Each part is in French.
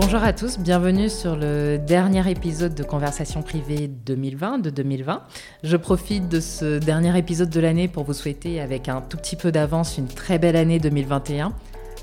Bonjour à tous, bienvenue sur le dernier épisode de Conversation privée 2020 de 2020. Je profite de ce dernier épisode de l'année pour vous souhaiter avec un tout petit peu d'avance une très belle année 2021.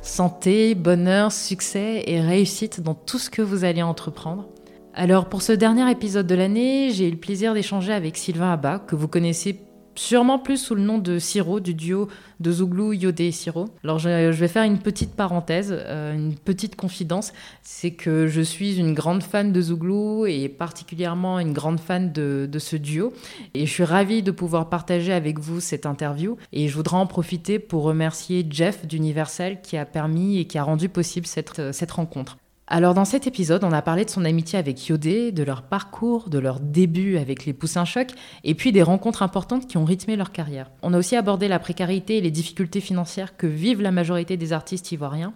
Santé, bonheur, succès et réussite dans tout ce que vous allez entreprendre. Alors pour ce dernier épisode de l'année, j'ai eu le plaisir d'échanger avec Sylvain Abba, que vous connaissez sûrement plus sous le nom de Siro, du duo de Zouglou, Yodé et Siro. Alors je, vais faire une petite parenthèse, euh, une petite confidence, c'est que je suis une grande fan de Zouglou et particulièrement une grande fan de, ce duo. Et je suis ravie de pouvoir partager avec vous cette interview. Et je voudrais en profiter pour remercier Jeff d'Universal qui a permis et qui a rendu possible cette, cette rencontre. Alors dans cet épisode, on a parlé de son amitié avec Yodé, de leur parcours, de leur début avec les Poussins Choc, et puis des rencontres importantes qui ont rythmé leur carrière. On a aussi abordé la précarité et les difficultés financières que vivent la majorité des artistes ivoiriens,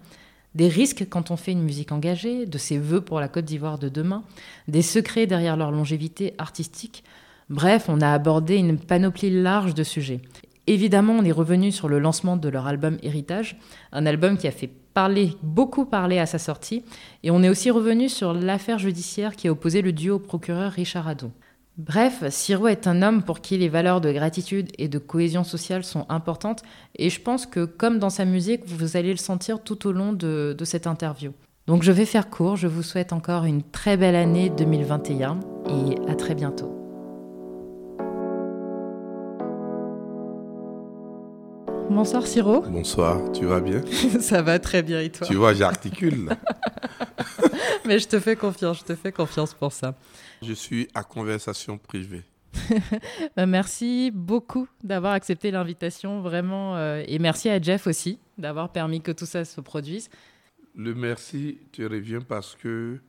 des risques quand on fait une musique engagée, de ses vœux pour la Côte d'Ivoire de demain, des secrets derrière leur longévité artistique. Bref, on a abordé une panoplie large de sujets. Évidemment, on est revenu sur le lancement de leur album Héritage, un album qui a fait parler, beaucoup parlé à sa sortie. Et on est aussi revenu sur l'affaire judiciaire qui a opposé le duo au procureur Richard Adou. Bref, Siro est un homme pour qui les valeurs de gratitude et de cohésion sociale sont importantes, et je pense que comme dans sa musique, vous allez le sentir tout au long de cette interview. Donc je vais faire court, je vous souhaite encore une très belle année 2021 et à très bientôt. Bonsoir Siro. Bonsoir, tu vas bien? Ça va très bien et toi? Tu vois, j'articule. Mais je te fais confiance, je te fais confiance pour ça. Je suis à conversation privée. Bah, merci beaucoup d'avoir accepté l'invitation, vraiment. Euh, et merci à Jeff aussi d'avoir permis que tout ça se produise. Le merci te revient parce que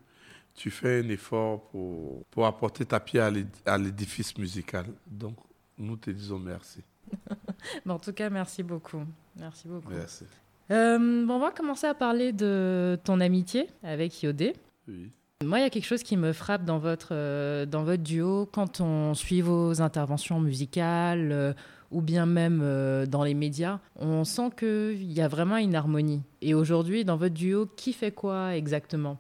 tu fais un effort pour, pour apporter ta pierre à l'édifice musical. Donc, nous te disons merci. en tout cas, merci beaucoup. Merci beaucoup. Merci. Euh, bon, on va commencer à parler de ton amitié avec Yodé. Oui. Moi, il y a quelque chose qui me frappe dans votre, euh, dans votre duo quand on suit vos interventions musicales euh, ou bien même dans les médias. On sent qu'il y a vraiment une harmonie. Et aujourd'hui, dans votre duo, qui fait quoi exactement?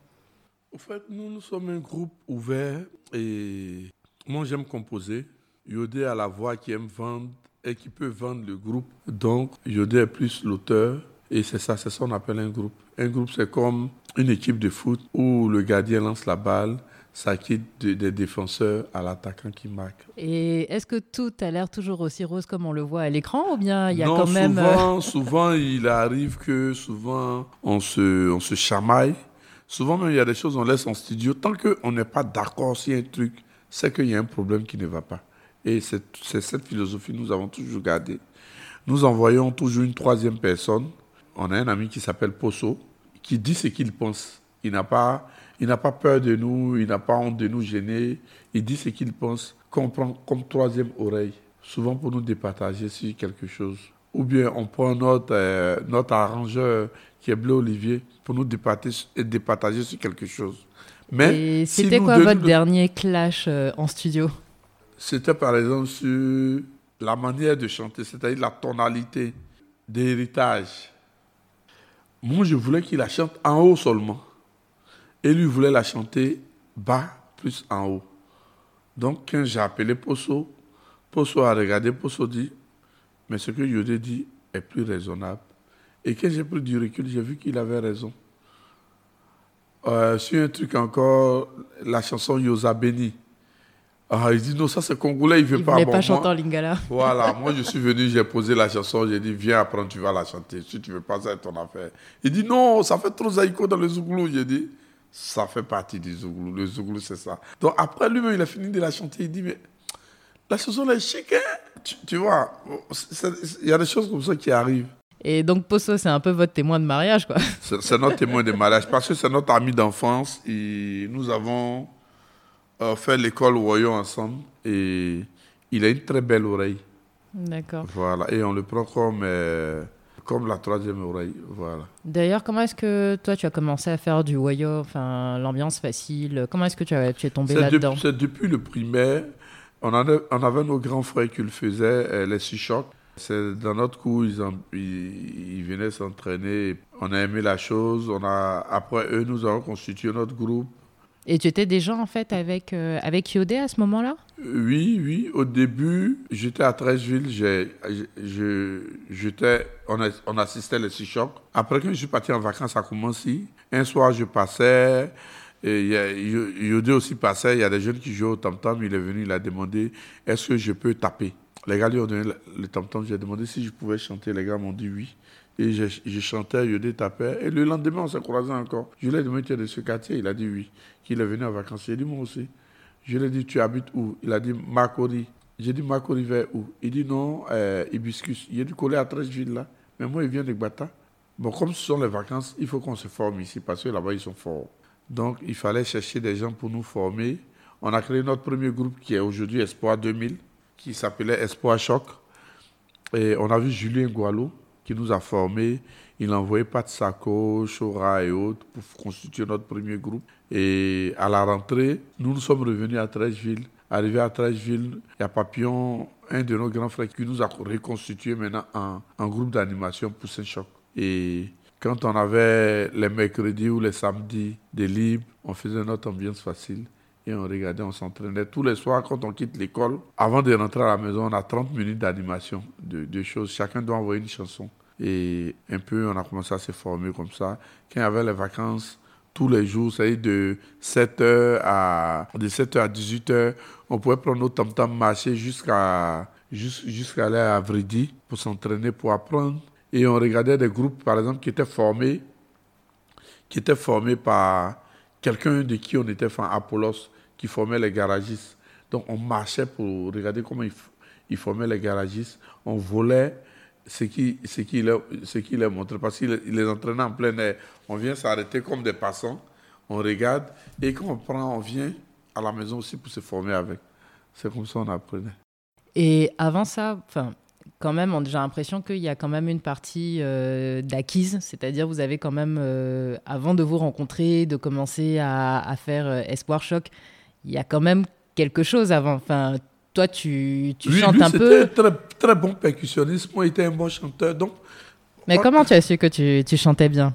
En fait, nous, nous sommes un groupe ouvert et moi, j'aime composer. Yodé a la voix qui aime vendre et qui peut vendre le groupe. Donc, Yodé est plus l'auteur et c'est ça, c'est ça qu'on appelle un groupe. Un groupe, c'est comme une équipe de foot où le gardien lance la balle, ça quitte des défenseurs à l'attaquant qui marque. Et est-ce que tout a l'air toujours aussi rose comme on le voit à l'écran ou bien il y a quand même... Souvent, euh, souvent, il arrive que souvent on se, on se chamaille. Souvent même, il y a des choses on laisse en studio. Tant qu'on n'est pas d'accord sur un truc, c'est qu'il y a un problème qui ne va pas. Et c'est cette philosophie que nous avons toujours gardée. Nous envoyons toujours une troisième personne. On a un ami qui s'appelle Posso, qui dit ce qu'il pense. Il n'a pas, il n'a pas peur de nous, il n'a pas honte de nous gêner. Il dit ce qu'il pense, qu'on prend comme troisième oreille, souvent pour nous départager sur quelque chose. Ou bien on prend notre, euh, notre arrangeur qui est Bleu Olivier pour nous départager, départager sur quelque chose. Mais c'était quoi votre dernier clash euh, en studio? C'était par exemple sur la manière de chanter, c'est-à-dire la tonalité d'héritage. Moi, je voulais qu'il la chante en haut seulement. Et lui voulait la chanter bas plus en haut. Donc, quand j'ai appelé Posso, Posso a regardé, Posso dit, mais ce que Yodé dit est plus raisonnable. Et quand j'ai pris du recul, j'ai vu qu'il avait raison. Euh, sur un truc encore, la chanson Yosa Beni, ah, il dit non, ça c'est congolais, il veut il pas. Il pas chanter en lingala. Voilà, moi je suis venu, j'ai posé la chanson, j'ai dit viens apprendre, tu vas la chanter. Si tu veux pas, c'est ton affaire. Il dit non, ça fait trop zaïko dans le Zouglou. J'ai dit ça fait partie du Zouglou. Le Zouglou, c'est ça. Donc après lui-même, il a fini de la chanter. Il dit mais la chanson est chic, hein tu, vois, il y a des choses comme ça qui arrivent. Et donc Posso, c'est un peu votre témoin de mariage, quoi. C'est notre témoin de mariage parce que c'est notre ami d'enfance et nous avons fait l'école Royon ensemble et il a une très belle oreille. D'accord. Voilà, et on le prend comme, euh, comme la troisième oreille. Voilà. D'ailleurs, comment est-ce que toi, tu as commencé à faire du wayo, enfin, l'ambiance facile? Comment est-ce que tu, as, tu es tombé là-dedans? C'est depuis le primaire. On, avait, on avait nos grands frères qui le faisaient, euh, les Sichocs. C'est dans notre cours, ils, ils, venaient s'entraîner. On a aimé la chose. On a, après eux, nous avons constitué notre groupe. Et tu étais déjà en fait avec, euh, avec Yodé à ce moment-là? Oui, oui. Au début, j'étais à Trècheville. J'étais, on, assistait les six. Après, quand je suis parti en vacances à Koumansi, un soir, je passais. Et Yodé aussi passait. Il y a des jeunes qui jouaient au tam-tam. Il est venu, il a demandé est-ce que je peux taper? Les gars lui ont donné le tam-tam. J'ai demandé si je pouvais chanter. Les gars m'ont dit oui. Et je, chantais, Yodé tapait. Et le lendemain, on s'est croisés encore. Je lui ai demandé, tu es de ce quartier Il a dit oui. Qu'il est venu en vacances. J'ai dit, moi aussi. Je lui ai dit, tu habites où? Il a dit, Makori. J'ai dit, Makori vers où? Il dit, non, euh, Hibiscus. Il a dit, collé à Trècheville, là. Mais moi, il vient de Gbata. Bon, comme ce sont les vacances, il faut qu'on se forme ici parce que là-bas, ils sont forts. Donc, il fallait chercher des gens pour nous former. On a créé notre premier groupe qui est aujourd'hui Espoir 2000, qui s'appelait Espoir Choc. Et on a vu Julien Gualo, qui nous a formés. Il a envoyé Pat Sako, Chora et autres pour constituer notre premier groupe. Et à la rentrée, nous nous sommes revenus à Trècheville. Arrivé à Trècheville, il y a Papillon, un de nos grands frères, qui nous a reconstitué maintenant en, groupe d'animation pour Saint-Choc. Et quand on avait les mercredis ou les samedis des libres, on faisait notre ambiance facile et on regardait, on s'entraînait. Tous les soirs, quand on quitte l'école, avant de rentrer à la maison, on a 30 minutes d'animation, de, choses. Chacun doit envoyer une chanson. Et un peu, on a commencé à se former comme ça. Quand il y avait les vacances, tous les jours, c'est de 7h à, de 7h à 18h, on pouvait prendre nos tam-tam, marcher jusqu'à jusqu'à aller à Vridi pour s'entraîner, pour apprendre. Et on regardait des groupes, par exemple, qui étaient formés, qui étaient formés par quelqu'un de qui on était fan, Apollos, qui formait les garagistes. Donc on marchait pour regarder comment il, formait les garagistes. On volait ce qu'il ce qui leur, qui montrait. Parce qu'il les entraînait en plein air. On vient s'arrêter comme des passants. On regarde. Et quand on prend, on vient à la maison aussi pour se former avec. C'est comme ça qu'on apprenait. Et avant ça, quand même, j'ai l'impression qu'il y a quand même une partie euh, d'acquise, c'est-à-dire vous avez quand même, euh, avant de vous rencontrer, de commencer à, faire euh, Espoir Choc, il y a quand même quelque chose avant. Enfin, toi, tu, tu chantes un peu. Très, très bon percussionniste, moi, j'étais un bon chanteur. Donc, Mais comment tu as su que tu, tu chantais bien?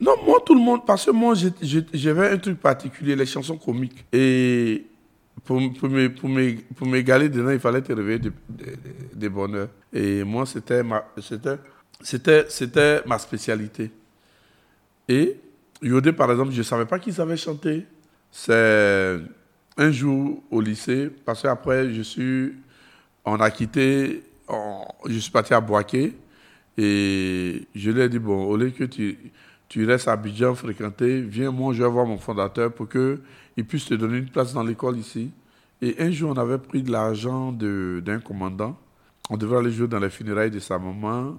Non, moi, tout le monde, parce que moi, j'avais un truc particulier, les chansons comiques. Et pour, pour, m'égaler dedans, il fallait te réveiller de, de, bonheur. Et moi, c'était ma, c'était ma spécialité. Et Yodé, par exemple, je ne savais pas qu'il savait chanter. C'est un jour au lycée, parce qu'après, je suis, on a quitté, je suis parti à Boaké. Et je lui ai dit, bon, au lieu que tu, tu restes à Abidjan fréquenter, viens, moi, je vais voir mon fondateur pour que il puisse te donner une place dans l'école ici. Et un jour, on avait pris de l'argent d'un commandant. On devait aller jouer dans les funérailles de sa maman.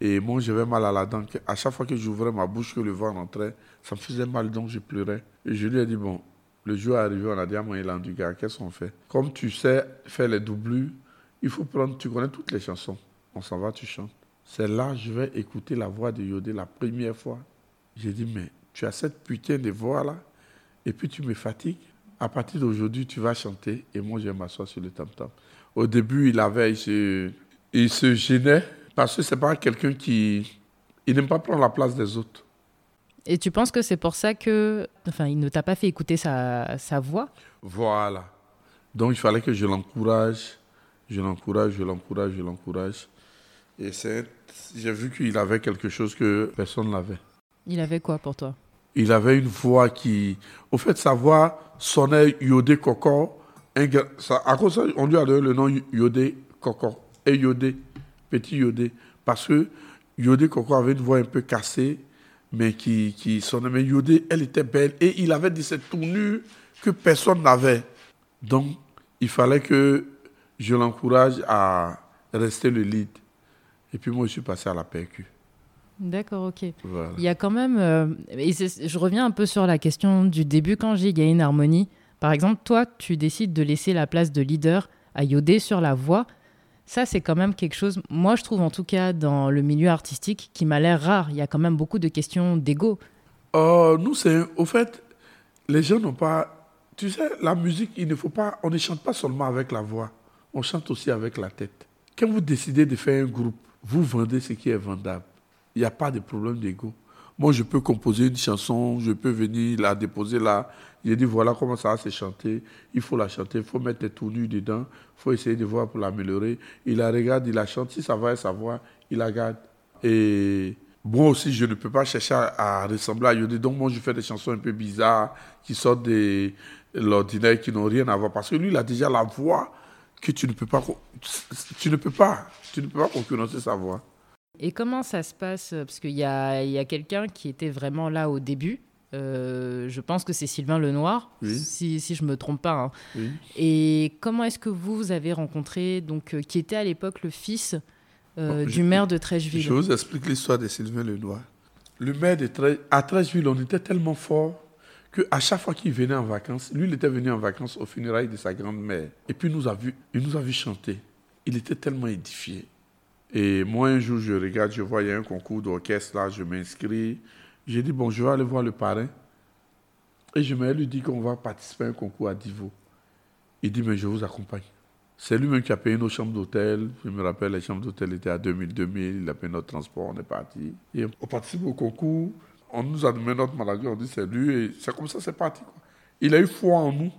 Et moi, j'avais mal à la dent. À chaque fois que j'ouvrais ma bouche, que le vent rentrait, ça me faisait mal, donc je pleurais. Et je lui ai dit, bon, le jour est arrivé, on a dit à moi, il du qu'est-ce qu'on fait? Comme tu sais faire les doublures, il faut prendre, tu connais toutes les chansons. On s'en va, tu chantes. C'est là je vais écouter la voix de Yodé la première fois. J'ai dit, mais tu as cette putain de voix-là? Et puis tu me fatigues. À partir d'aujourd'hui, tu vas chanter et moi, je vais m'asseoir sur le tam-tam. Au début, il avait, il se, il se gênait parce que c'est pas quelqu'un qui, il n'aime pas prendre la place des autres. Et tu penses que c'est pour ça que, enfin, il ne t'a pas fait écouter sa, sa voix? Voilà. Donc, il fallait que je l'encourage, je l'encourage, je l'encourage, je l'encourage. Et c'est, j'ai vu qu'il avait quelque chose que personne n'avait. Il avait quoi pour toi? Il avait une voix qui. Au fait, sa voix sonnait Yodé Coco. à cause ça, on lui a donné le nom Yodé Coco. Et Yodé, petit Yodé. Parce que Yodé Coco avait une voix un peu cassée, mais qui, sonnait. Mais Yodé, elle était belle. Et il avait dit cette tournure que personne n'avait. Donc, il fallait que je l'encourage à rester le lead. Et puis moi, je suis passé à la percu. D'accord, ok. Il y a quand même. Euh, je reviens un peu sur la question du début quand j'ai gagné une harmonie. Par exemple, toi, tu décides de laisser la place de leader à Yodé sur la voix. Ça, c'est quand même quelque chose, moi je trouve en tout cas dans le milieu artistique, qui m'a l'air rare. Il y a quand même beaucoup de questions d'ego. Euh, nous, c'est. Au fait, les gens n'ont pas. Tu sais, la musique, il ne faut pas. On ne chante pas seulement avec la voix, on chante aussi avec la tête. Quand vous décidez de faire un groupe, vous vendez ce qui est vendable. Il n'y a pas de problème d'ego. Moi, je peux composer une chanson, je peux venir la déposer là. J'ai dit, voilà comment ça va se chanter. Il faut la chanter, il faut mettre les tournures dedans. Il faut essayer de voir pour l'améliorer. Il la regarde, il la chante. Si ça va sa voix, il la garde. Et moi aussi, je ne peux pas chercher à, ressembler à Yodé. Donc, moi, je fais des chansons un peu bizarres qui sortent de l'ordinaire, qui n'ont rien à voir. Parce que lui, il a déjà la voix que tu ne peux pas. Tu ne peux pas. Tu ne peux pas concurrencer sa voix. Et comment ça se passe Parce qu'il y a, y a quelqu'un qui était vraiment là au début. Euh, je pense que c'est Sylvain Lenoir, si, si je ne me trompe pas. Hein. Et comment est-ce que vous, vous avez rencontré, donc, euh, qui était à l'époque le fils euh, du maire de Trècheville? Je vous explique l'histoire de Sylvain Lenoir. Le maire de à Trècheville, on était tellement fort qu'à chaque fois qu'il venait en vacances, lui, il était venu en vacances au funérailles de sa grand-mère. Et puis, il nous a vu, il nous a vu chanter. Il était tellement édifié. Et moi, un jour, je regarde, je vois, il y a un concours d'orchestre là, je m'inscris. J'ai dit, bon, je vais aller voir le parrain. Et je me lui dit qu'on va participer à un concours à Divo. Il dit, mais je vous accompagne. C'est lui-même qui a payé nos chambres d'hôtel. Je me rappelle, les chambres d'hôtel étaient à 2000-2000. Il a payé notre transport, on est parti. On participe au concours. On nous a donné notre maladie, on dit c'est lui. Et c'est comme ça, c'est parti. Il a eu foi en nous.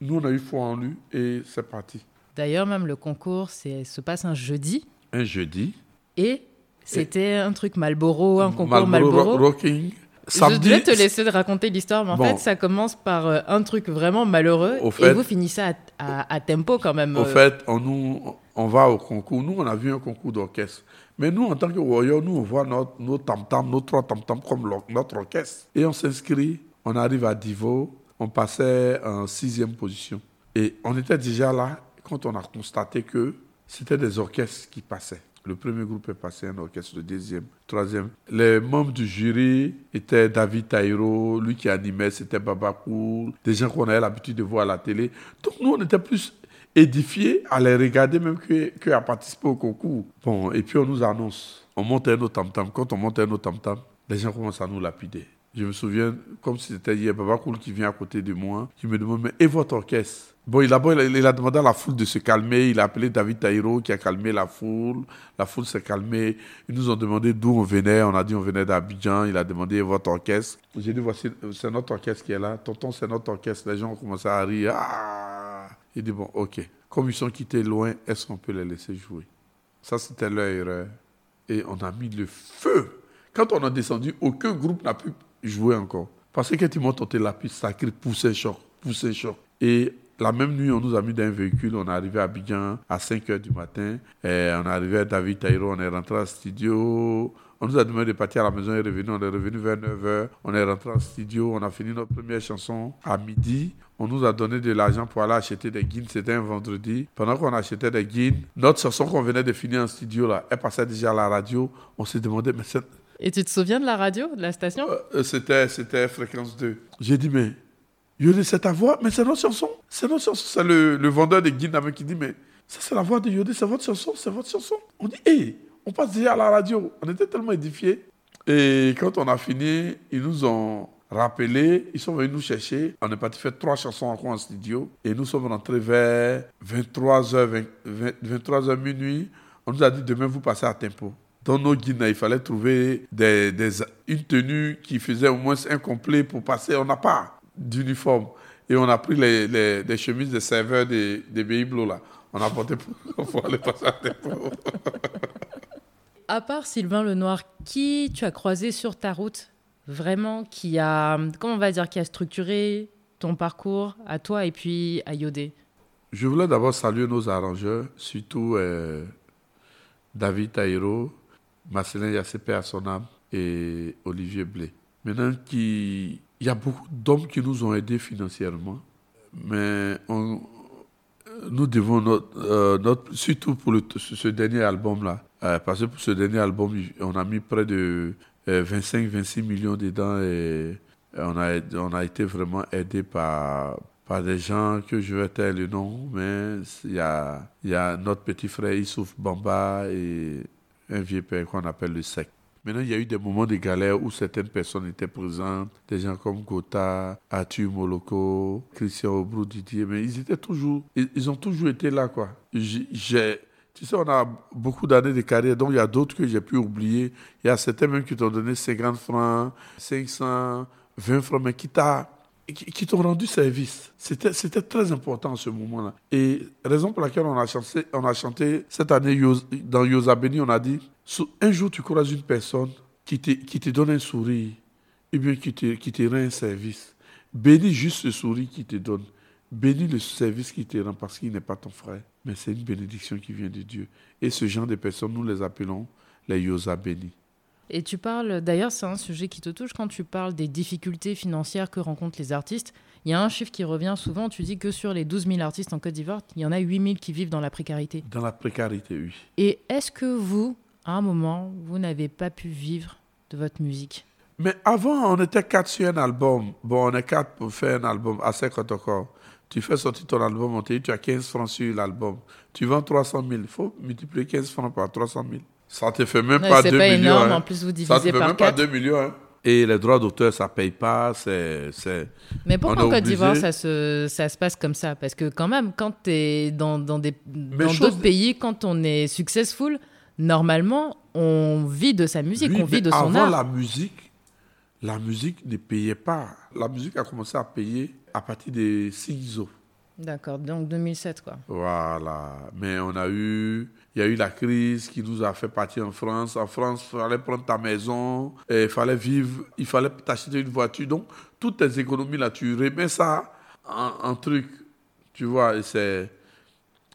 Nous, on a eu foi en lui. Et c'est parti. D'ailleurs, même le concours se passe un jeudi un jeudi. Et c'était un truc Malboro, un concours Malboro. Rocking. Samedi, je vais te laisser de raconter l'histoire, mais en fait, ça commence par euh, un truc vraiment malheureux et vous finissez à, à, tempo quand même. Au euh. fait, on, nous, on va au concours. Nous, on a vu un concours d'orchestre. Mais nous, en tant que warrior, nous, on voit notre, nos tam-tams, nos trois tam-tams comme notre orchestre. Et on s'inscrit, on arrive à Divo, on passait en sixième position. Et on était déjà là quand on a constaté que c'était des orchestres qui passaient. Le premier groupe est passé, un orchestre, le deuxième, troisième. Les membres du jury étaient David Tairo, lui qui animait, c'était Baba Koul, des gens qu'on avait l'habitude de voir à la télé. Donc nous, on était plus édifiés à les regarder même qu'à participer au concours. Bon, et puis on nous annonce, on montait nos tam-tams. Quand on montait nos tam-tams, les gens commencent à nous lapider. Je me souviens, comme si c'était hier, Baba Koul qui vient à côté de moi, qui me demande, mais et votre orchestre? Bon, il a, il a demandé à la foule de se calmer. Il a appelé David Taïro qui a calmé la foule. La foule s'est calmée. Ils nous ont demandé d'où on venait. On a dit on venait d'Abidjan. Il a demandé votre orchestre? J'ai dit voici, c'est notre orchestre qui est là. Tonton, c'est notre orchestre. Les gens ont commencé à rire. Ah il dit bon, ok. Comme ils sont quittés loin, est-ce qu'on peut les laisser jouer? Ça, c'était leur erreur. Et on a mis le feu. Quand on a descendu, aucun groupe n'a pu jouer encore. Parce que quand ils m'ont tenté la piste, ça crie pousser choc, pousser choc. Et la même nuit, on nous a mis dans un véhicule, on est arrivé à Abidjan à 5 h du matin. Et on est arrivé à David Taïro, on est rentré au studio. On nous a demandé de partir à la maison et revenu. On est revenu vers 9 h. On est rentré en studio. On a fini notre première chanson à midi. On nous a donné de l'argent pour aller acheter des guines. C'était un vendredi. Pendant qu'on achetait des guines, notre chanson qu'on venait de finir en studio, là, elle passait déjà à la radio. On s'est demandé, mais c'est. Et tu te souviens de la radio, de la station? Euh, C'était, c'était Fréquence 2. J'ai dit, mais Yodé, c'est ta voix, mais c'est notre chanson. C'est notre chanson. C'est le, vendeur des guides qui dit, mais ça c'est la voix de Yodé, c'est votre chanson, c'est votre chanson. On dit, hé, on passe déjà à la radio. On était tellement édifiés. Et quand on a fini, ils nous ont rappelé, ils sont venus nous chercher. On est parti faire trois chansons encore en studio. Et nous sommes rentrés vers 23h, 23h minuit. On nous a dit, demain, vous passez à tempo dans nos guides, il fallait trouver des, une tenue qui faisait au moins un complet pour passer. On n'a pas d'uniforme. Et on a pris les, les, chemises de serveurs des, des Blo là. On a porté pour, pour aller passer à tempo. à part Sylvain Lenoir, qui tu as croisé sur ta route vraiment qui a, comment on va dire, qui a structuré ton parcours à toi et puis à Yodé? Je voulais d'abord saluer nos arrangeurs, surtout euh, David Taïro, Marcelin Yassepé à son âme et Olivier Blé. Maintenant, il y a beaucoup d'hommes qui nous ont aidés financièrement, mais nous devons notre, euh, surtout pour ce dernier album-là, euh, parce que pour ce dernier album, on a mis près de 25-26 euh, millions dedans et on a, on a été vraiment aidé par, par des gens que je vais taire le nom, mais il y a, y a notre petit frère Issouf Bamba et un vieux père qu'on appelle le sec. Maintenant, il y a eu des moments de galère où certaines personnes étaient présentes, des gens comme Gotha, Atu Moloko, Christian Obrou Didier, mais ils étaient toujours, ils, ont toujours été là, quoi. Tu sais, on a beaucoup d'années de carrière, donc il y a d'autres que j'ai pu oublier. Il y a certains même qui t'ont donné 50 francs, 500, 20 francs, mais qui t'a qui, t'ont rendu service. C'était, très important ce moment-là. Et raison pour laquelle on a chanté, on a chanté cette année dans Yosa Beni, on a dit un jour tu croises une personne qui te, donne un sourire, et bien qui te, rend un service. Bénis juste ce sourire qu'il te donne. Bénis le service qu'il te rend parce qu'il n'est pas ton frère, mais c'est une bénédiction qui vient de Dieu. Et ce genre de personnes, nous les appelons les Yosa bénis. Et tu parles, d'ailleurs, c'est un sujet qui te touche quand tu parles des difficultés financières que rencontrent les artistes. Il y a un chiffre qui revient souvent, tu dis que sur les 12 000 artistes en Côte d'Ivoire, il y en a 8 000 qui vivent dans la précarité. Dans la précarité, oui. Et est-ce que vous, à un moment, vous n'avez pas pu vivre de votre musique? Mais avant, on était quatre sur un album. Bon, on est quatre pour faire un album à 50 encore. Tu fais sortir ton album, on te dit tu as 15 francs sur l'album. Tu vends 300 000. Il faut multiplier 15 francs par 300 000. Ça te fait même pas 2 millions. C'est pas énorme, hein. en plus vous divisez par 4. Ça te fait même pas 2 millions. Hein. Et les droits d'auteur, ça paye pas. C'est, Mais pourquoi en Côte d'Ivoire, ça se, ça se passe comme ça? Parce que quand même, quand tu es dans, dans, des, dans d'autres pays, quand on est successful, normalement, on vit de sa musique, on vit de son avant art. la musique, la musique ne payait pas. La musique a commencé à payer à partir des CISO. D'accord, donc 2007 quoi. Voilà, mais on a eu, il y a eu la crise qui nous a fait partir en France. En France, il fallait prendre ta maison, il fallait vivre, il fallait t'acheter une voiture. Donc, toutes tes économies là, tu remets ça en, truc, tu vois, c'est...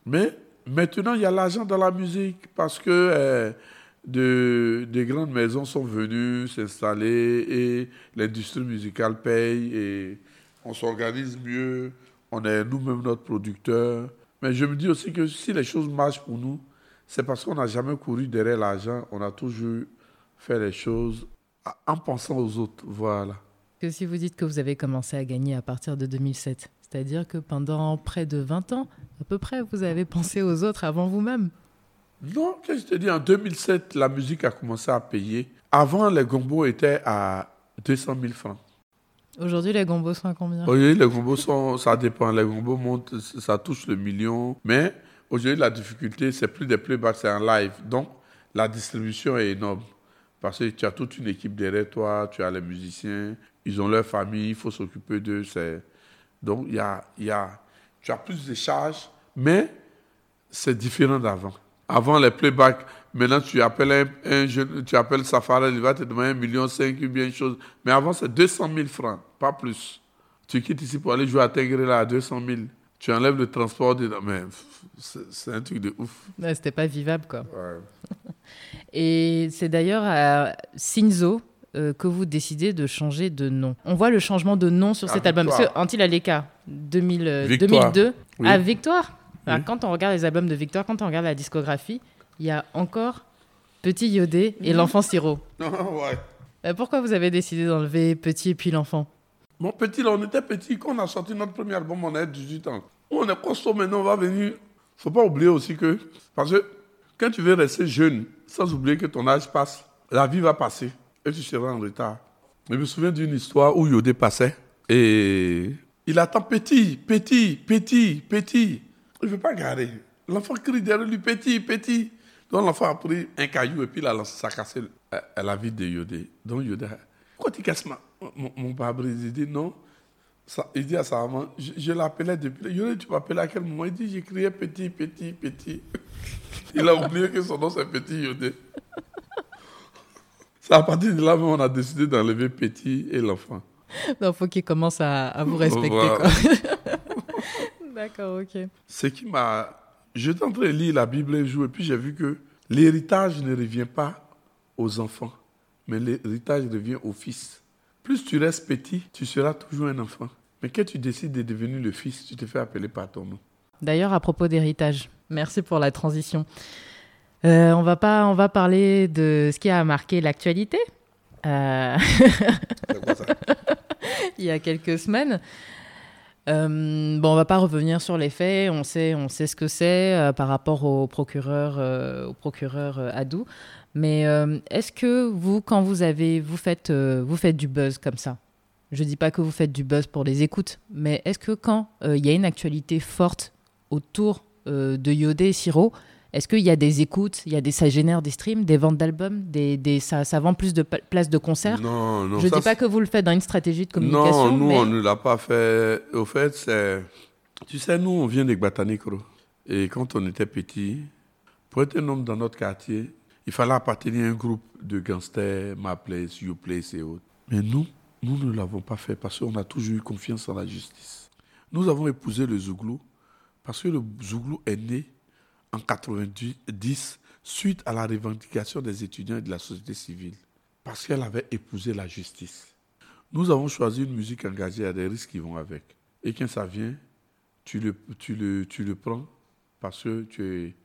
Mais maintenant, il y a l'argent dans la musique parce que eh, de, des grandes maisons sont venues s'installer et l'industrie musicale paye et on s'organise mieux on est nous-mêmes notre producteur. Mais je me dis aussi que si les choses marchent pour nous, c'est parce qu'on n'a jamais couru derrière l'argent, on a toujours fait les choses en pensant aux autres. Voilà. Que si vous dites que vous avez commencé à gagner à partir de 2007, c'est-à-dire que pendant près de 20 ans, à peu près, vous avez pensé aux autres avant vous-même Non, qu'est-ce que je te dis? En 2007, la musique a commencé à payer. Avant, les gombos étaient à 200 000 francs. Aujourd'hui, les gombos sont à combien? Oui, les gombos sont, ça dépend. Les gombos montent, ça touche le million. Mais aujourd'hui, la difficulté, c'est plus des playbacks, c'est en live. Donc, la distribution est énorme. Parce que tu as toute une équipe derrière toi, tu as les musiciens, ils ont leur famille, il faut s'occuper d'eux. Donc, il y a, y a, tu as plus de charges, mais c'est différent d'avant. Avant, les playbacks, Maintenant, tu appelles un, jeune, tu appelles Safari, il va te demander un million cinq ou bien chose. Mais avant, c'est 200 000 francs, pas plus. Tu quittes ici pour aller jouer à Tengré là à 200 000. Tu enlèves le transport dedans. Mais c'est un truc de ouf. Ouais, C'était pas vivable, quoi. Et c'est d'ailleurs à Sinzo euh, que vous décidez de changer de nom. On voit le changement de nom sur cet album. Parce que Antil Aleka, 2002, à Victoire? Quand on regarde les albums de Victoire, quand on regarde la discographie, il y a encore Petit Yodé et l'enfant Siro. ouais. Euh, pourquoi vous avez décidé d'enlever Petit et puis l'enfant? Mon petit, là, on était petit. Quand on a sorti notre premier album, on avait 18 ans. On est costaud maintenant, on va venir. faut pas oublier aussi que. Parce que quand tu veux rester jeune, sans oublier que ton âge passe, la vie va passer et tu seras en retard. Je me souviens d'une histoire où Yodé passait et il attend petit, petit, petit, petit. Il ne veut pas garer. L'enfant crie derrière lui, petit, petit. Donc l'enfant a pris un caillou et puis il a lancé, ça a cassé la vie de Yodé. Donc Yodé, pourquoi tu casses ma, mon, mon pare-brise Il dit non. Ça, il dit à sa maman, je, l'appelais depuis. Yodé, tu m'appelles à quel moment? Il dit, j'ai crié petit, petit, petit. il a oublié que son nom c'est Petit Yodé. C'est à partir de là on a décidé d'enlever Petit et l'enfant. Donc il faut qu'il commence à, vous respecter. D'accord, ok. Ce qui m'a J'étais en train de lire la Bible un jour et puis j'ai vu que l'héritage ne revient pas aux enfants, mais l'héritage revient aux fils. Plus tu restes petit, tu seras toujours un enfant. Mais quand tu décides de devenir le fils, tu te fais appeler par ton nom. D'ailleurs, à propos d'héritage, merci pour la transition. Euh, on, va pas, on va parler de ce qui a marqué l'actualité. Euh, Il y a quelques semaines. Euh, bon, on va pas revenir sur les faits. On sait, on sait ce que c'est euh, par rapport au procureur, euh, au procureur Adou. Mais est-ce que vous, quand vous avez, vous faites, vous faites du buzz comme ça? Je dis pas que vous faites du buzz pour les écoutes, mais est-ce que quand il y a une actualité forte autour de Yodé et Siro, est-ce qu'il y a des écoutes, il y a des, ça génère des streams, des ventes d'albums, des, des, ça, ça vend plus de places de concert Non, non. Je ne dis pas que vous le faites dans une stratégie de communication. Non, nous, on ne l'a pas fait. Au fait, c'est. Tu sais, nous, on vient des Gbatanikro. Et quand on était petit, pour être un homme dans notre quartier, il fallait appartenir à un groupe de gangsters, Ma Place, You Place et autres. Mais nous, nous ne l'avons pas fait parce qu'on a toujours eu confiance en la justice. Nous avons épousé le Zouglou parce que le Zouglou est né en 90 suite à la revendication des étudiants et de la société civile, parce qu'elle avait épousé la justice. Nous avons choisi une musique engagée à des risques qui vont avec. Et quand ça vient, tu le, tu le, tu le prends parce que tu,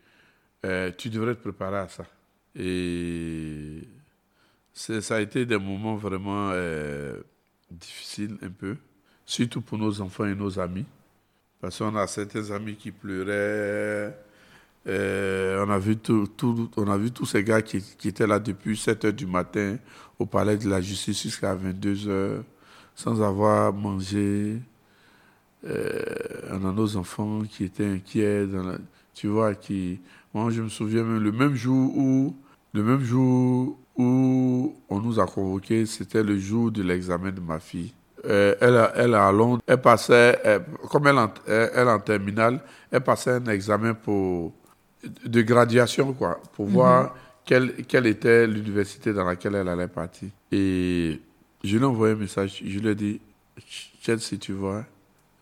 euh, tu devrais te préparer à ça. Et ça a été des moments vraiment euh, difficiles un peu, surtout pour nos enfants et nos amis. Parce qu'on a certains amis qui pleuraient, euh, on, a vu tout, on a vu tous ces gars qui, étaient là depuis 7 heures du matin au palais de la justice jusqu'à 22 heures sans avoir mangé. Euh, on a nos enfants qui étaient inquiets. tu vois, qui. Moi, je me souviens même le même jour où. Le même jour où on nous a convoqués, c'était le jour de l'examen de ma fille. Euh, elle, elle à Londres. Elle passait, comme elle, elle, elle en terminale, elle passait un examen pour de graduation, quoi, pour voir mhm. quelle, quelle était l'université dans laquelle elle allait partir. Et je lui ai envoyé un message, je lui ai dit, si tu vois,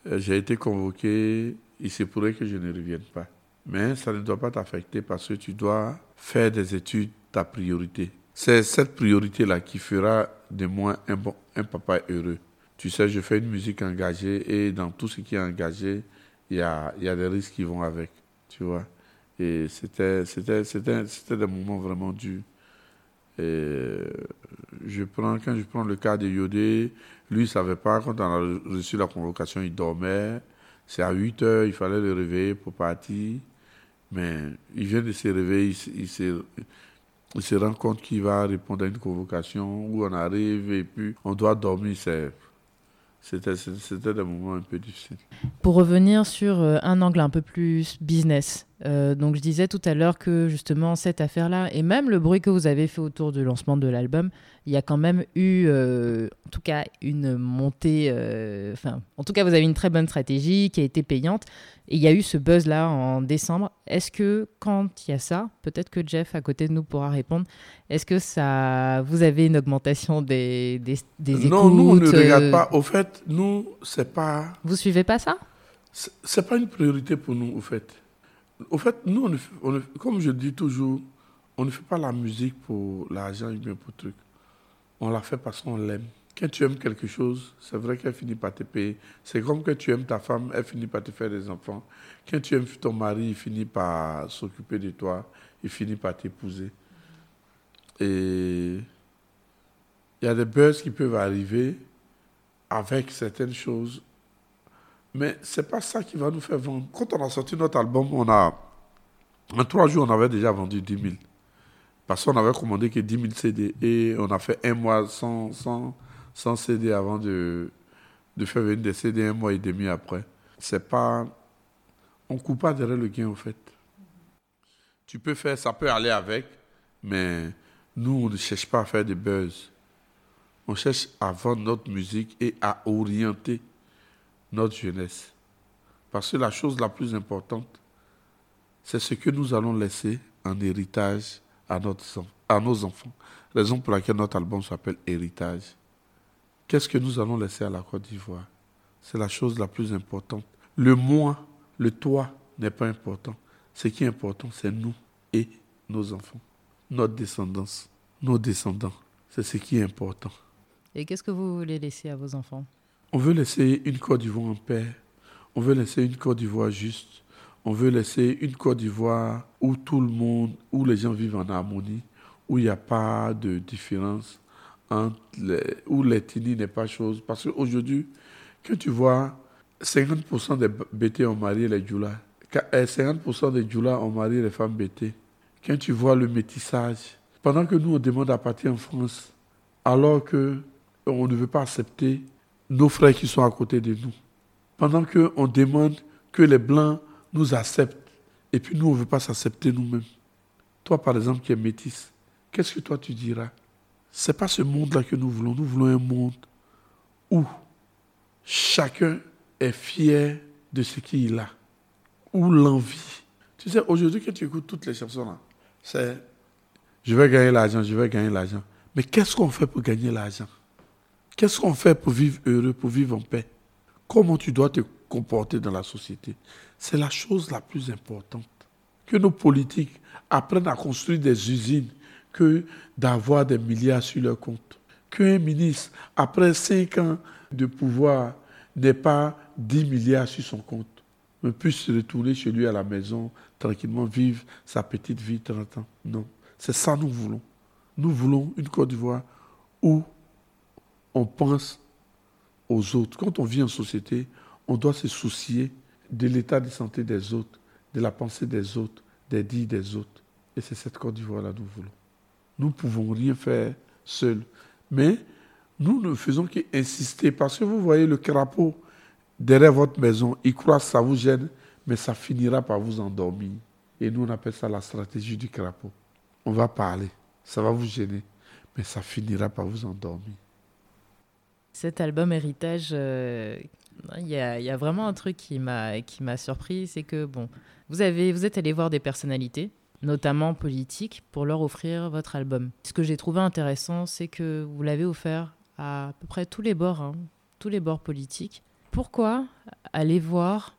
euh, j'ai été convoqué, il se pourrait que je ne revienne pas. Mais ça ne doit pas t'affecter parce que tu dois faire des études ta priorité. C'est cette priorité-là qui fera de moi un, bon, un papa heureux. Tu sais, je fais une musique engagée et dans tout ce qui est engagé, il y a, y a des risques qui vont avec. Tu vois. Et c'était, des moments vraiment durs. Et je prends, quand je prends le cas de Yodé, lui, il ne savait pas, quand on a reçu la convocation, il dormait. C'est à 8 heures, il fallait le réveiller pour partir. Mais il vient de se réveiller, il, se, il se rend compte qu'il va répondre à une convocation où on arrive et puis on doit dormir. C'était, c'était des moments un peu difficiles. Pour revenir sur euh, un angle un peu plus business, euh, donc je disais tout à l'heure que justement cette affaire-là, et même le bruit que vous avez fait autour du lancement de l'album, il y a quand même eu, euh, en tout cas, une montée, enfin, en tout cas, vous avez une très bonne stratégie qui a été payante, et il y a eu ce buzz-là en décembre. Est-ce que quand il y a ça, peut-être que Jeff à côté de nous pourra répondre, est-ce que ça, vous avez une augmentation des, des, des écoutes Non, nous on ne regarde pas. Au fait, nous c'est pas. Vous suivez pas ça? C'est pas une priorité pour nous, au fait. Au fait, nous, on, comme je dis toujours, on ne fait pas la musique pour l'argent et bien pour le truc. On la fait parce qu'on l'aime. Quand tu aimes quelque chose, c'est vrai qu'elle finit par te payer. C'est comme que tu aimes ta femme, elle finit par te faire des enfants. Quand tu aimes ton mari, il finit par s'occuper de toi, il finit par t'épouser. Et il y a des buzz qui peuvent arriver avec certaines choses. Mais ce n'est pas ça qui va nous faire vendre. Quand on a sorti notre album, on a, en trois jours, on avait déjà vendu 10 000. Parce qu'on avait commandé que 10 000 CD. Et on a fait un mois sans, sans, sans CD avant de, de faire venir des CD un mois et demi après. C'est pas. On ne coupe pas derrière le gain, en fait. Tu peux faire, ça peut aller avec, mais nous, on ne cherche pas à faire des buzz. On cherche à vendre notre musique et à orienter notre jeunesse. Parce que la chose la plus importante, c'est ce que nous allons laisser en héritage à, notre, à nos enfants. Raison pour laquelle notre album s'appelle Héritage. Qu'est-ce que nous allons laisser à la Côte d'Ivoire? C'est la chose la plus importante. Le moi, le toi n'est pas important. Ce qui est important, c'est nous et nos enfants, notre descendance, nos descendants. C'est ce qui est important. Et qu'est-ce que vous voulez laisser à vos enfants? On veut laisser une Côte d'Ivoire en paix. On veut laisser une Côte d'Ivoire juste. On veut laisser une Côte d'Ivoire où tout le monde, où les gens vivent en harmonie, où il n'y a pas de différence où l'ethnie n'est pas chose. Parce qu'aujourd'hui, quand tu vois 50% des BT ont marié les Djoula. 50% des Djoula ont marié les femmes BT. Quand tu vois le métissage, pendant que nous on demande à partir en France, alors que on ne veut pas accepter nos frères qui sont à côté de nous, pendant qu'on demande que les Blancs nous acceptent, et puis nous on ne veut pas s'accepter nous-mêmes. Toi par exemple qui es métisse, qu'est-ce que toi tu diras? C'est pas ce monde-là que nous voulons. Nous voulons un monde où chacun est fier de ce qu'il a, ou l'envie. Tu sais, aujourd'hui, quand tu écoutes toutes les chansons là, c'est je vais gagner l'argent, je vais gagner l'argent. Mais qu'est-ce qu'on fait pour gagner l'argent? Qu'est-ce qu'on fait pour vivre heureux, pour vivre en paix? Comment tu dois te comporter dans la société? C'est la chose la plus importante. Que nos politiques apprennent à construire des usines que d'avoir des milliards sur leur compte. Qu'un ministre, après cinq ans de pouvoir, n'ait pas 10 milliards sur son compte, mais puisse se retourner chez lui à la maison, tranquillement vivre sa petite vie 30 ans. Non. C'est ça que nous voulons. Nous voulons une Côte d'Ivoire où on pense aux autres. Quand on vit en société, on doit se soucier de l'état de santé des autres, de la pensée des autres, des dits des autres. Et c'est cette Côte d'Ivoire-là que nous voulons. Nous ne pouvons rien faire seuls. Mais nous ne faisons qu'insister parce que vous voyez le crapaud derrière votre maison, il croit que ça vous gêne, mais ça finira par vous endormir. Et nous, on appelle ça la stratégie du crapaud. On va parler, ça va vous gêner, mais ça finira par vous endormir. Cet album Héritage, euh, il y, a vraiment un truc qui m'a surpris, c'est que bon, vous, avez, vous êtes allé voir des personnalités, notamment politiques, pour leur offrir votre album. Ce que j'ai trouvé intéressant, c'est que vous l'avez offert à, peu près tous les bords, hein, tous les bords politiques. Pourquoi aller voir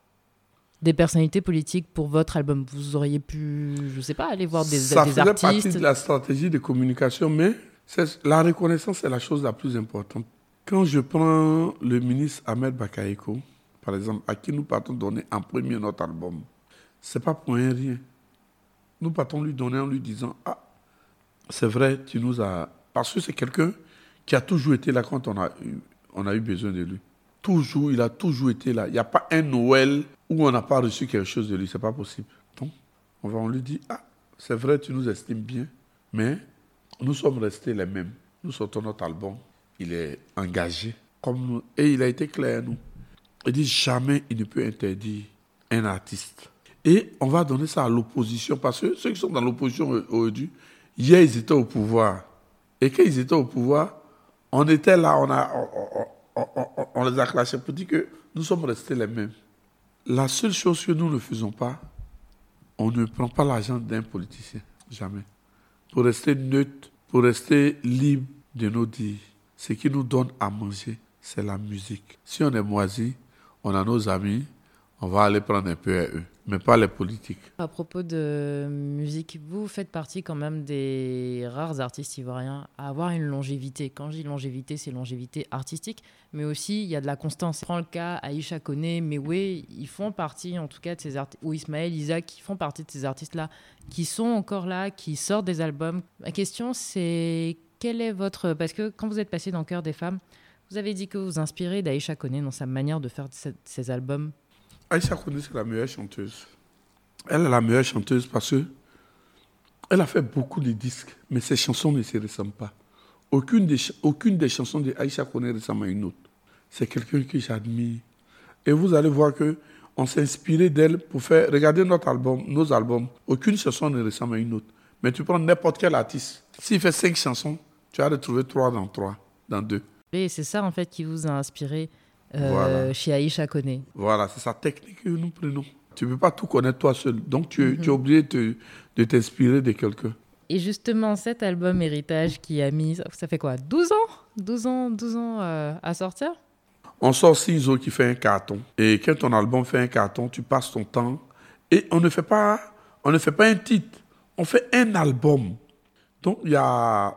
des personnalités politiques pour votre album? Vous auriez pu, je ne sais pas, aller voir des, Ça des faisait artistes partie de la stratégie de communication, mais la reconnaissance est la chose la plus importante. Quand je prends le ministre Ahmed Bakayeko, par exemple, à qui nous partons donner en premier notre album, c'est pas pour un rien. Nous partons lui donner en lui disant Ah, c'est vrai, tu nous as. Parce que c'est quelqu'un qui a toujours été là quand on a eu, on a eu besoin de lui. Toujours, il a toujours été là. Il n'y a pas un Noël où on n'a pas reçu quelque chose de lui. C'est pas possible. Donc, on va on lui dit Ah, c'est vrai, tu nous estimes bien, mais nous sommes restés les mêmes. Nous sortons notre album. Il est engagé. Et il a été clair, nous. Il dit jamais il ne peut interdire un artiste. Et on va donner ça à l'opposition, parce que ceux qui sont dans l'opposition aujourd'hui, hier ils étaient au pouvoir. Et quand ils étaient au pouvoir, on était là, on, a, les a clashés pour dire que nous sommes restés les mêmes. La seule chose que nous ne faisons pas, on ne prend pas l'argent d'un politicien, jamais. Pour rester neutre, pour rester libre de nos dires. Ce qui nous donne à manger, c'est la musique. Si on est moisi, on a nos amis, on va aller prendre un peu à eux, mais pas les politiques. À propos de musique, vous faites partie quand même des rares artistes ivoiriens à avoir une longévité. Quand je dis longévité, c'est longévité artistique, mais aussi il y a de la constance. Prends le cas Aïcha Kone, Mewe, ils font partie en tout cas de ces artistes, ou Ismaël, Isaac, qui font partie de ces artistes-là, qui sont encore là, qui sortent des albums. Ma question c'est quel est votre... Parce que quand vous êtes passé dans Cœur des femmes, vous avez dit que vous vous inspirez d'Aïcha Kone dans sa manière de faire ses albums Aïcha Kone, c'est la meilleure chanteuse. Elle est la meilleure chanteuse parce que elle a fait beaucoup de disques, mais ses chansons ne se ressemblent pas. Aucune des, chansons d'Aïcha Kone ressemble à une autre. C'est quelqu'un que j'admire. Et vous allez voir que on s'est inspiré d'elle pour faire. Regardez notre album, nos albums. Aucune chanson ne ressemble à une autre. Mais tu prends n'importe quel artiste. S'il fait cinq chansons, tu vas retrouver trois dans trois, dans deux. Et c'est ça en fait qui vous a inspiré euh, chez Aïcha Kone. Voilà, c'est sa technique que nous prenons. Tu ne peux pas tout connaître toi seul. Donc, tu, es mhm. obligé de, t'inspirer de quelqu'un. Et justement, cet album Héritage qui a mis, ça fait quoi 12 ans? 12 ans, 12 ans euh, à sortir? On sort Ciseaux qui fait un carton. Et quand ton album fait un carton, tu passes ton temps. Et on ne fait pas, on ne fait pas un titre. On fait un album. Donc, il y a,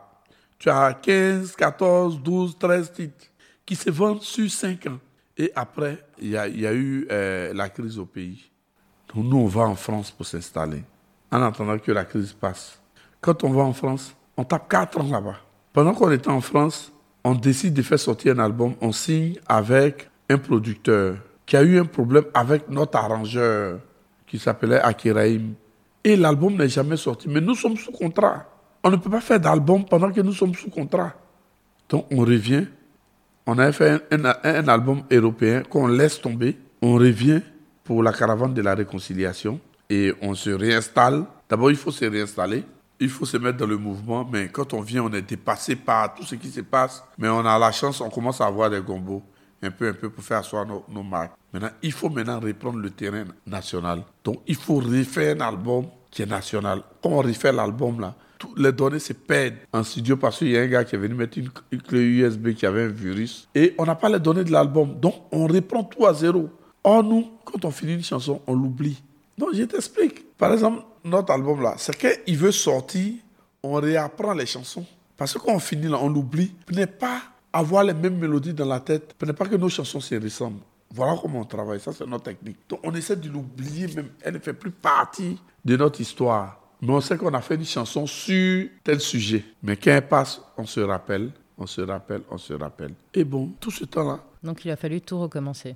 tu as 15, 14, 12, 13 titres qui se vendent sur 5 ans. Et après, il y a, eu euh, la crise au pays. Donc nous, on va en France pour s'installer, en attendant que la crise passe. Quand on va en France, on tape 4 ans là-bas. Pendant qu'on était en France, on décide de faire sortir un album, on signe avec un producteur qui a eu un problème avec notre arrangeur qui s'appelait Akiraim. L'album n'est jamais sorti. Mais nous sommes sous contrat. On ne peut pas faire d'album pendant que nous sommes sous contrat. Donc on revient. On a fait un, album européen qu'on laisse tomber. On revient pour la caravane de la réconciliation et on se réinstalle. D'abord, il faut se réinstaller. Il faut se mettre dans le mouvement, mais quand on vient, on est dépassé par tout ce qui se passe. Mais on a la chance, on commence à avoir des gombos, un peu, un peu, pour faire asseoir nos marques. Maintenant, il faut maintenant reprendre le terrain national. Donc, il faut refaire un album qui est national. Quand on refait l'album, là, toutes les données se perdent en studio parce qu'il y a un gars qui est venu mettre une, clé USB qui avait un virus. Et on n'a pas les données de l'album. Donc, on reprend tout à zéro. Or, nous, quand on finit une chanson, on l'oublie. Donc, je t'explique. Par exemple, notre album là, c'est qu'il veut sortir, on réapprend les chansons. Parce que quand on finit là, on l'oublie. n'est pas avoir les mêmes mélodies dans la tête. n'est pas que nos chansons se ressemblent. Voilà comment on travaille. Ça, c'est notre technique. Donc, on essaie de l'oublier même. Elle ne fait plus partie de notre histoire. Mais on sait qu'on a fait une chanson sur tel sujet. Mais quand elle passe, on se rappelle, on se rappelle, on se rappelle. Et bon, tout ce temps-là. Donc, il a fallu tout recommencer.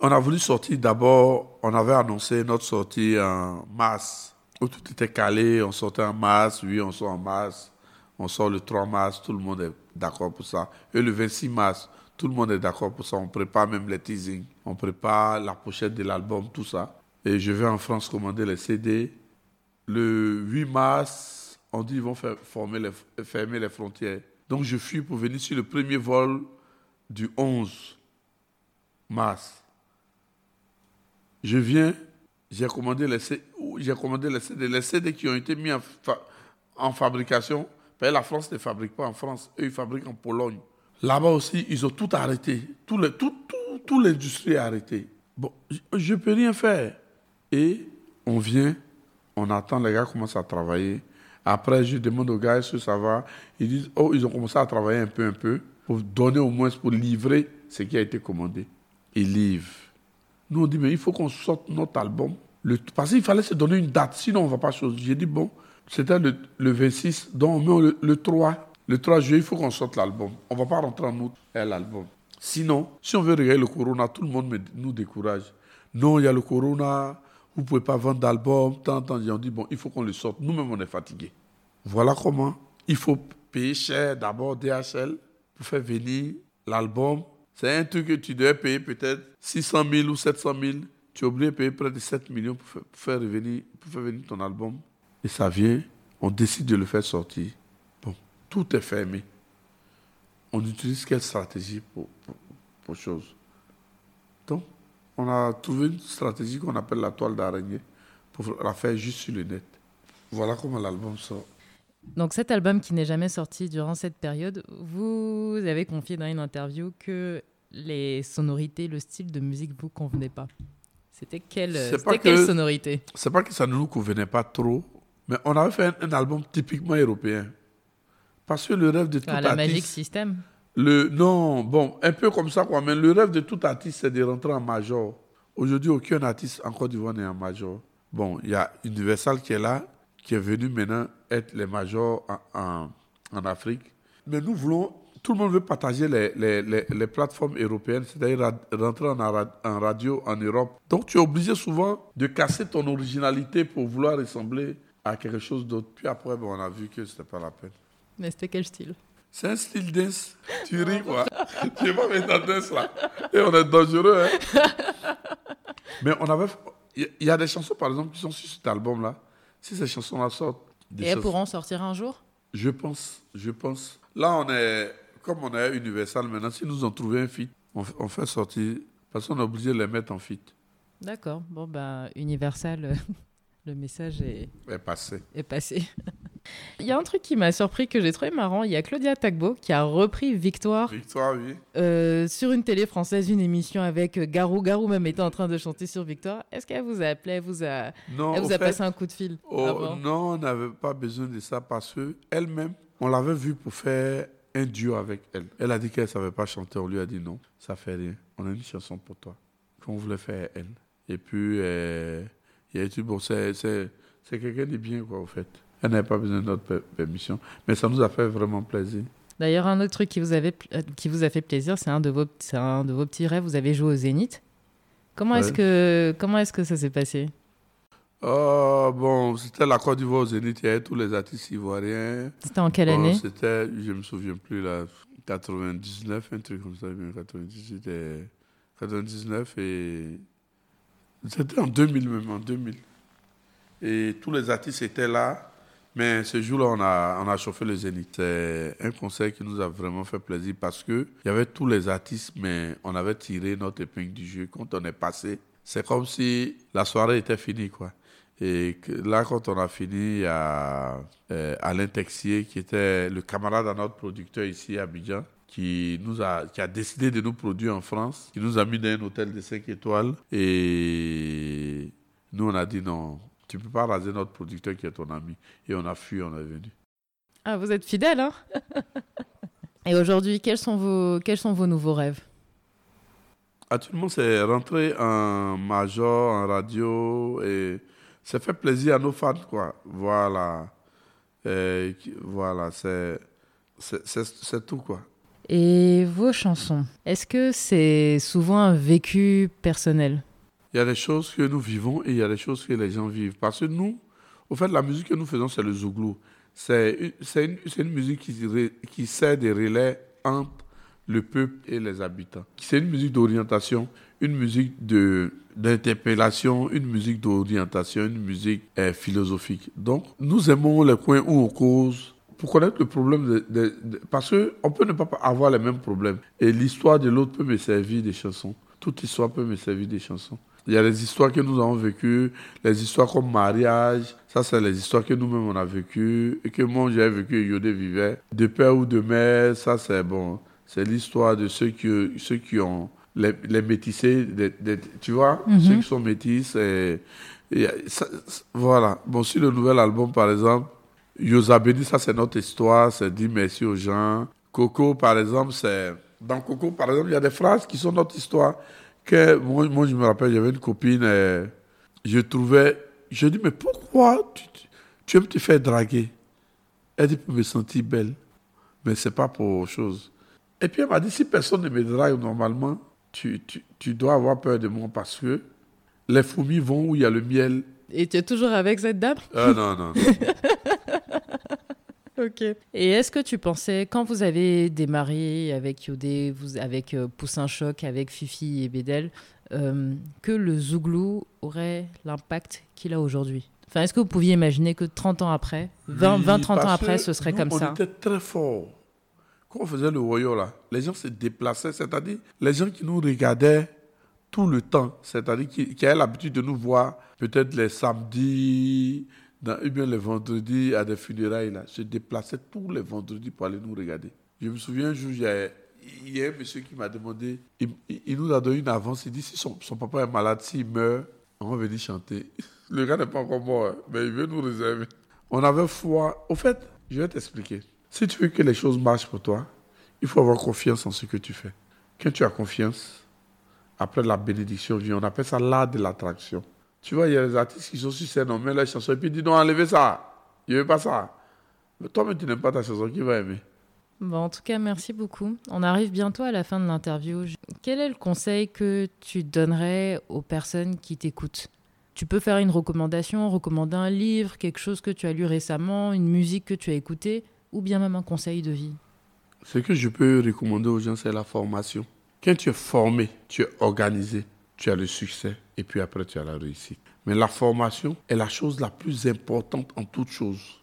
On a voulu sortir d'abord, on avait annoncé notre sortie en mars, où tout était calé, on sortait en mars, oui, on sort en mars, on sort le 3 mars, tout le monde est d'accord pour ça. Et le 26 mars, tout le monde est d'accord pour ça, on prépare même les teasings, on prépare la pochette de l'album, tout ça. Et je vais en France commander les CD. Le 8 mars, on dit qu'ils vont faire, les, fermer les frontières. Donc je fuis pour venir sur le premier vol du 11 mars. Je viens, j'ai commandé les CD, j'ai commandé les CD, les CD qui ont été mis en, en fabrication. La France ne fabrique pas en France, eux ils fabriquent en Pologne. Là-bas aussi, ils ont tout arrêté. Tout, le, tout, l'industrie est arrêtée. Bon, je ne peux rien faire. Et on vient, on attend, les gars commencent à travailler. Après, je demande aux gars si ça va? Ils disent, oh, ils ont commencé à travailler un peu, un peu, pour donner au moins, pour livrer ce qui a été commandé. Ils livrent. Nous, on dit, mais il faut qu'on sorte notre album. Parce qu'il fallait se donner une date, sinon on ne va pas chose. J'ai dit, bon, c'était le, le, 26, donc on met le, le 3. Le 3 juillet, il faut qu'on sorte l'album. On ne va pas rentrer en août l'album. Sinon, si on veut regarder le corona, tout le monde nous décourage. Non, il y a le corona, vous ne pouvez pas vendre d'album, tant, tant. On dit, bon, il faut qu'on le sorte. Nous-mêmes, on est fatigués. Voilà comment il faut payer cher d'abord DHL pour faire venir l'album c'est un truc que tu devais payer peut-être 600 000 ou 700 000. Tu es obligé de payer près de 7 millions pour faire, pour faire venir ton album. Et ça vient, on décide de le faire sortir. Tout est fermé. On utilise quelle stratégie pour, pour, pour chose? Donc, on a trouvé une stratégie qu'on appelle la toile d'araignée pour la faire juste sur le net. Voilà comment l'album sort. Donc cet album qui n'est jamais sorti durant cette période, vous avez confié dans une interview que les sonorités, le style de musique vous convenait pas. C'était quelle, quelle sonorité? C'est pas que ça ne nous convenait pas trop, mais on avait fait un, un album typiquement européen. Parce que le rêve de tout ah, artiste... La Magic System le, Non, bon, un peu comme ça, quoi. Mais le rêve de tout artiste, c'est de rentrer en major. Aujourd'hui, aucun artiste en Côte d'Ivoire n'est en major. Bon, il y a Universal qui est là, qui est venu maintenant être les majors en, en, en, Afrique. Mais nous voulons, tout le monde veut partager les, les, les, les plateformes européennes, c'est-à-dire rentrer en, en, radio en Europe. Donc tu es obligé souvent de casser ton originalité pour vouloir ressembler à quelque chose d'autre. Puis après, bon, on a vu que ce n'était pas la peine. Mais c'était quel style? C'est un style dance. Tu ris, quoi. tu pas mettre dans dance, là. Et on est dangereux, hein. Mais on avait... Il y a des chansons, par exemple, qui sont sur cet album-là si ces chansons-là sortent. Et elles pourront sortir un jour? Je pense, je pense. Là, on est, comme on est Universal maintenant, si nous ont trouvé un feat, on, on fait sortir, parce qu'on est obligé de les mettre en feat. D'accord. Bon, ben, Universal, le message est, est passé. Est passé. Il y a un truc qui m'a surpris que j'ai trouvé marrant. Il y a Claudia Tagbo qui a repris Victoire. Victoire, oui. Euh, sur une télé française, une émission avec Garou. Garou même était en train de chanter sur Victoire. Est-ce qu'elle vous a appelé Elle vous a, non, elle vous a fait, passé un coup de fil oh, Non, on n'avait pas besoin de ça parce qu'elle-même, on l'avait vue pour faire un duo avec elle. Elle a dit qu'elle ne savait pas chanter. On lui a dit non, ça fait rien. On a une chanson pour toi qu'on voulait faire elle. Et puis, euh, il a dit bon, c'est quelqu'un de bien, quoi, au fait. Elle n'avait pas besoin de notre permission. Mais ça nous a fait vraiment plaisir. D'ailleurs, un autre truc qui vous, avait, qui vous a fait plaisir, c'est un, de vos, un de vos petits rêves. Vous avez joué au Zénith. Comment est-ce que comment est-ce que ça s'est passé? Oh, bon, c'était la Côte d'Ivoire au Zénith, il y avait tous les artistes ivoiriens. C'était en quelle année? C'était, je me souviens plus, là, 99, un truc comme ça, 98 et 99 et c'était en 2000 même, en 2000. Et tous les artistes étaient là, mais ce jour-là, on a, on a chauffé le Zénith. C'est un concert qui nous a vraiment fait plaisir parce que il y avait tous les artistes, mais on avait tiré notre épingle du jeu. Quand on est passé, c'est comme si la soirée était finie, quoi. Et là, quand on a fini, il y a euh, Alain Texier, qui était le camarade de notre producteur ici à Abidjan, qui, nous a, qui a décidé de nous produire en France, qui nous a mis dans un hôtel de 5 étoiles. Et nous, on a dit non, tu ne peux pas raser notre producteur qui est ton ami. Et on a fui, on est venu. Ah, vous êtes fidèle, hein? Et aujourd'hui, quels sont vos, quels sont vos nouveaux rêves? Actuellement, c'est rentrer en major, en radio et ça fait plaisir à nos fans, quoi. Voilà. Et voilà, c'est, c'est, tout, quoi. Et vos chansons, est-ce que c'est souvent un vécu personnel? Il y a des choses que nous vivons et il y a des choses que les gens vivent. Parce que nous, au fait, la musique que nous faisons, c'est le zouglou. C'est une, musique qui, qui sert des relais entre le peuple et les habitants. C'est une musique d'orientation, une musique d'interpellation, une musique d'orientation, une musique euh, philosophique. Donc, nous aimons les coins où on cause pour connaître le problème, de, parce qu'on peut ne pas avoir les mêmes problèmes. Et l'histoire de l'autre peut me servir des chansons. Toute histoire peut me servir des chansons. Il y a les histoires que nous avons vécues, les histoires comme mariage, ça c'est les histoires que nous-mêmes on a vécues, et que moi j'ai vécu et Yodé vivait. De père ou de mère, ça c'est bon. C'est l'histoire de ceux qui, ceux qui ont les, les métissés, tu vois, mhm. ceux qui sont métis. Et, voilà. Bon, sur le nouvel album, par exemple, Yosabeni, ça c'est notre histoire, c'est dit merci aux gens. Coco, par exemple, c'est. Dans Coco, par exemple, il y a des phrases qui sont notre histoire. Que moi, moi je me rappelle, j'avais une copine, je trouvais. Je dis, mais pourquoi tu, tu aimes te faire draguer? Elle dit, pour me sentir belle. Mais c'est pas pour chose. Et puis elle m'a dit, si personne ne me drague normalement, tu, tu, tu, dois avoir peur de moi parce que les fourmis vont où il y a le miel. Et tu es toujours avec cette dame? Ah non, non. ok. Et est-ce que tu pensais, quand vous avez démarré avec Yodé, vous, avec euh, Poussin Choc, avec Fifi et Bédel, euh, que le Zouglou aurait l'impact qu'il a aujourd'hui? Enfin, est-ce que vous pouviez imaginer que 30 ans après, 20, 20 30 ans après, ce serait comme ça? On était très fort on faisait le royaume là, les gens se déplaçaient, c'est-à-dire les gens qui nous regardaient tout le temps, c'est-à-dire qui, avaient l'habitude de nous voir peut-être les samedis, dans, ou bien les vendredis à des funérailles, là, se déplaçaient tous les vendredis pour aller nous regarder. Je me souviens un jour, il y a, un monsieur qui m'a demandé, il, nous a donné une avance, il dit si son, papa est malade, s'il meurt, on va venir chanter. Le gars n'est pas encore mort, hein, mais il veut nous réserver. On avait foi. Au fait, je vais t'expliquer. Si tu veux que les choses marchent pour toi, il faut avoir confiance en ce que tu fais. Quand tu as confiance, après la bénédiction vient. On appelle ça l'art de l'attraction. Tu vois, il y a des artistes qui sont sur scène, on met la chanson et puis ils disent non, enlevez ça. Je ne veux pas ça. Mais toi, tu n'aimes pas ta chanson, qui va aimer? Bon, en tout cas, merci beaucoup. On arrive bientôt à la fin de l'interview. Quel est le conseil que tu donnerais aux personnes qui t'écoutent? Tu peux faire une recommandation, recommander un livre, quelque chose que tu as lu récemment, une musique que tu as écoutée ou bien même un conseil de vie? Ce que je peux recommander aux gens, c'est la formation. Quand tu es formé, tu es organisé, tu as le succès et puis après tu as la réussite. Mais la formation est la chose la plus importante en toute chose.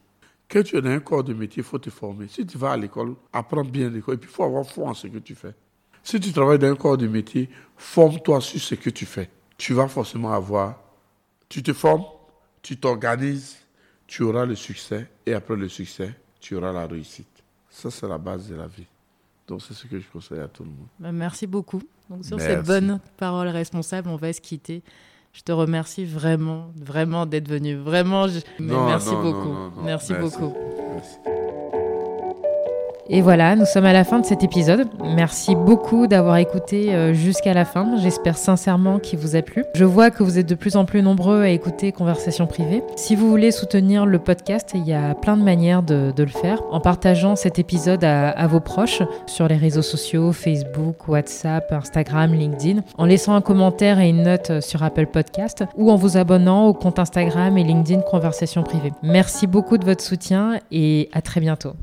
Quand tu es dans un corps de métier, il faut te former. Si tu vas à l'école, apprends bien l'école et puis il faut avoir foi en ce que tu fais. Si tu travailles dans un corps de métier, forme-toi sur ce que tu fais. Tu vas forcément avoir. Tu te formes, tu t'organises, tu auras le succès et après le succès, tu auras la réussite. Ça, c'est la base de la vie. Donc, c'est ce que je conseille à tout le monde. Bah, merci beaucoup. Donc, sur ces bonnes paroles responsables, on va se quitter. Je te remercie vraiment, vraiment d'être venu. Vraiment, merci beaucoup. merci, beaucoup. Et voilà, nous sommes à la fin de cet épisode. Merci beaucoup d'avoir écouté euh, jusqu'à la fin. J'espère sincèrement qu'il vous a plu. Je vois que vous êtes de plus en plus nombreux à écouter Conversation privée. Si vous voulez soutenir le podcast, il y a plein de manières de, le faire. En partageant cet épisode à, à, vos proches sur les réseaux sociaux, Facebook, WhatsApp, Instagram, LinkedIn, en laissant un commentaire et une note sur Apple Podcast ou en vous abonnant au compte Instagram et LinkedIn Conversation privée. Merci beaucoup de votre soutien et à très bientôt.